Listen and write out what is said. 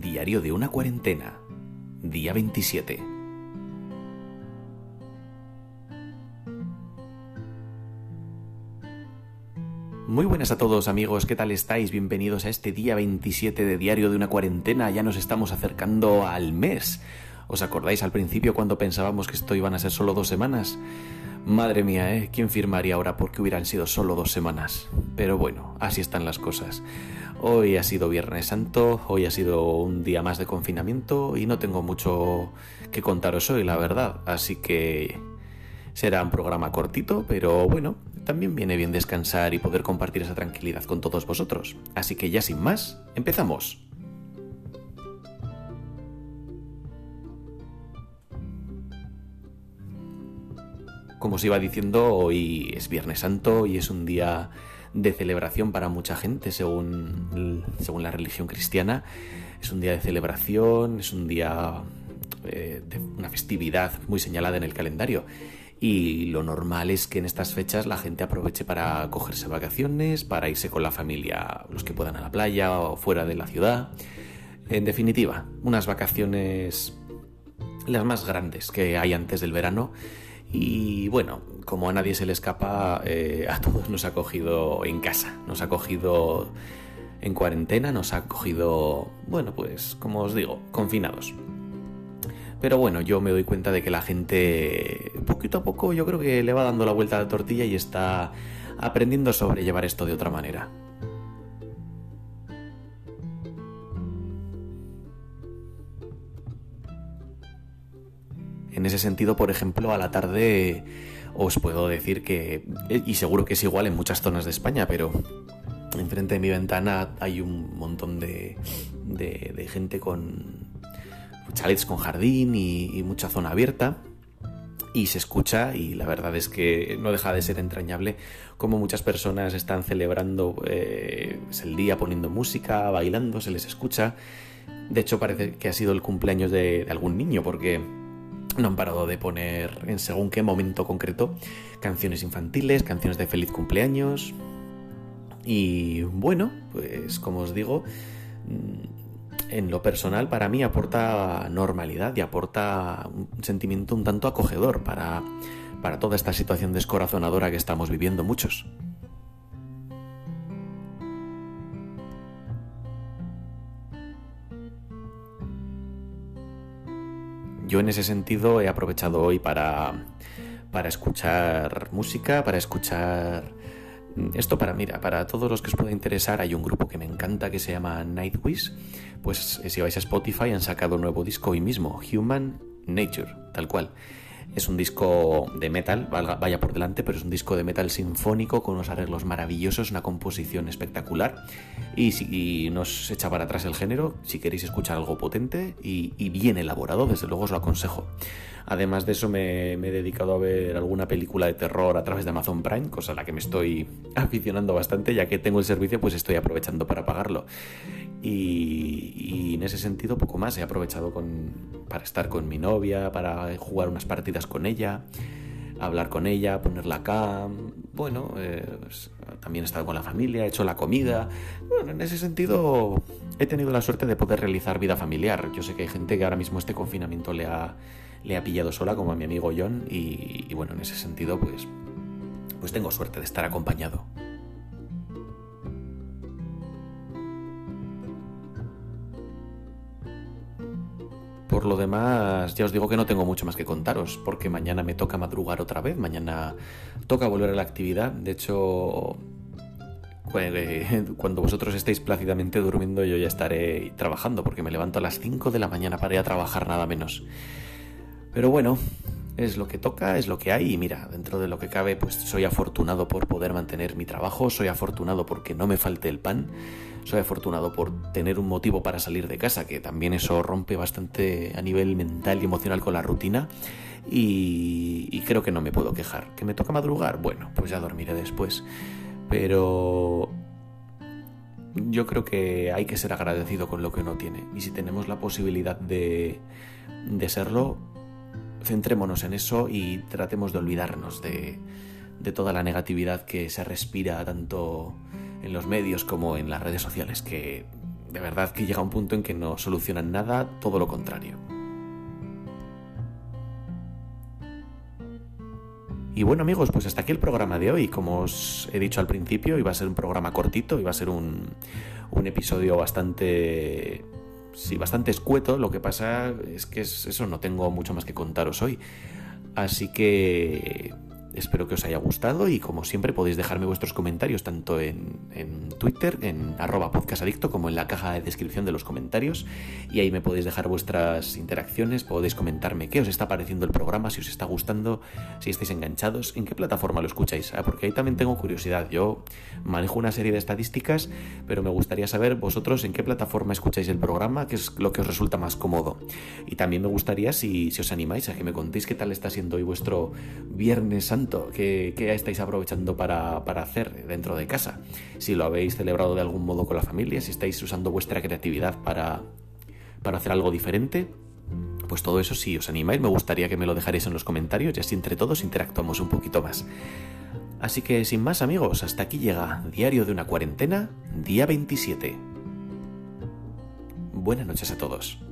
Diario de una cuarentena, día 27. Muy buenas a todos amigos, ¿qué tal estáis? Bienvenidos a este día 27 de Diario de una cuarentena, ya nos estamos acercando al mes. ¿Os acordáis al principio cuando pensábamos que esto iban a ser solo dos semanas? Madre mía, ¿eh? ¿Quién firmaría ahora porque hubieran sido solo dos semanas? Pero bueno, así están las cosas. Hoy ha sido Viernes Santo, hoy ha sido un día más de confinamiento y no tengo mucho que contaros hoy, la verdad. Así que será un programa cortito, pero bueno, también viene bien descansar y poder compartir esa tranquilidad con todos vosotros. Así que ya sin más, empezamos. Como os iba diciendo, hoy es Viernes Santo y es un día de celebración para mucha gente según, según la religión cristiana. Es un día de celebración, es un día eh, de una festividad muy señalada en el calendario. Y lo normal es que en estas fechas la gente aproveche para cogerse vacaciones, para irse con la familia, los que puedan a la playa o fuera de la ciudad. En definitiva, unas vacaciones las más grandes que hay antes del verano y bueno, como a nadie se le escapa, eh, a todos nos ha cogido en casa, nos ha cogido en cuarentena, nos ha cogido, bueno, pues como os digo, confinados. Pero bueno, yo me doy cuenta de que la gente, poquito a poco, yo creo que le va dando la vuelta a la tortilla y está aprendiendo a sobrellevar esto de otra manera. En ese sentido, por ejemplo, a la tarde os puedo decir que, y seguro que es igual en muchas zonas de España, pero enfrente de mi ventana hay un montón de, gente con chalets con jardín y, mucha zona abierta y se escucha y la verdad es que no deja de ser entrañable como muchas personas están celebrando eh, el día poniendo música, bailando, se les escucha. De hecho parece que ha sido el cumpleaños de algún niño porque no han parado de poner en según qué momento concreto canciones infantiles, canciones de feliz cumpleaños. Y bueno, pues como os digo, mm, en lo personal para mí aporta normalidad y aporta un sentimiento un tanto acogedor para, para toda esta situación descorazonadora que estamos viviendo muchos. Yo en ese sentido he aprovechado hoy para, para escuchar música, para escuchar... Esto para, mira, para todos los que os pueda interesar, hay un grupo que me encanta que se llama Nightwish. Pues eh, si vais a Spotify han sacado un nuevo disco hoy mismo, Human Nature, tal cual. Es un disco de metal, vaya por delante, pero es un disco de metal sinfónico con unos arreglos maravillosos, una composición espectacular. Y, si, nos echa para atrás el género, si queréis escuchar algo potente y, bien elaborado, desde luego os lo aconsejo. Además de eso me, he dedicado a ver alguna película de terror a través de Amazon Prime, cosa a la que me estoy aficionando bastante, ya que tengo el servicio pues estoy aprovechando para pagarlo. Y, en ese sentido poco más, he aprovechado para estar con mi novia, para jugar unas partidas con ella, hablar con ella, ponerla acá. Bueno, también he estado con la familia, he hecho la comida. Bueno, en ese sentido he tenido la suerte de poder realizar vida familiar. Yo sé que hay gente que ahora mismo este confinamiento le ha le ha pillado sola como a mi amigo John y, bueno, en ese sentido pues, pues tengo suerte de estar acompañado. Por lo demás, ya os digo que no tengo mucho más que contaros, porque mañana me toca madrugar otra vez, mañana toca volver a la actividad. De hecho, cuando vosotros estéis plácidamente durmiendo, yo ya estaré trabajando, porque me levanto a las 5 de la mañana para ir a trabajar nada menos. Pero bueno, es lo que toca, es lo que hay y mira, dentro de lo que cabe, pues soy afortunado por poder mantener mi trabajo, soy afortunado porque no me falte el pan, soy afortunado por tener un motivo para salir de casa, que también eso rompe bastante a nivel mental y emocional con la rutina y, creo que no me puedo quejar. ¿Que me toca madrugar? Bueno, pues ya dormiré después. Pero yo creo que hay que ser agradecido con lo que uno tiene y si tenemos la posibilidad de, de serlo, centrémonos en eso y tratemos de olvidarnos de, toda la negatividad que se respira tanto en los medios como en las redes sociales, que de verdad que llega un punto en que no solucionan nada, todo lo contrario. Y bueno amigos, pues hasta aquí el programa de hoy. Como os he dicho al principio, iba a ser un programa cortito, iba a ser un, un episodio bastante... Sí, bastante escueto. Lo que pasa es que eso no tengo mucho más que contaros hoy. Así que Espero que os haya gustado y como siempre podéis dejarme vuestros comentarios tanto en, Twitter, en arroba podcastadicto, como en la caja de descripción de los comentarios. Y ahí me podéis dejar vuestras interacciones, podéis comentarme qué os está pareciendo el programa, si os está gustando, si estáis enganchados, en qué plataforma lo escucháis. Ah, porque ahí también tengo curiosidad. Yo manejo una serie de estadísticas, pero me gustaría saber vosotros en qué plataforma escucháis el programa, qué es lo que os resulta más cómodo. Y también me gustaría si, si os animáis a que me contéis qué tal está siendo hoy vuestro Viernes Santo ¿Qué, estáis aprovechando para, hacer dentro de casa? Si lo habéis celebrado de algún modo con la familia, si estáis usando vuestra creatividad para, hacer algo diferente, pues todo eso, si os animáis, me gustaría que me lo dejaréis en los comentarios y así entre todos interactuamos un poquito más. Así que sin más amigos, hasta aquí llega Diario de una cuarentena, día 27. Buenas noches a todos.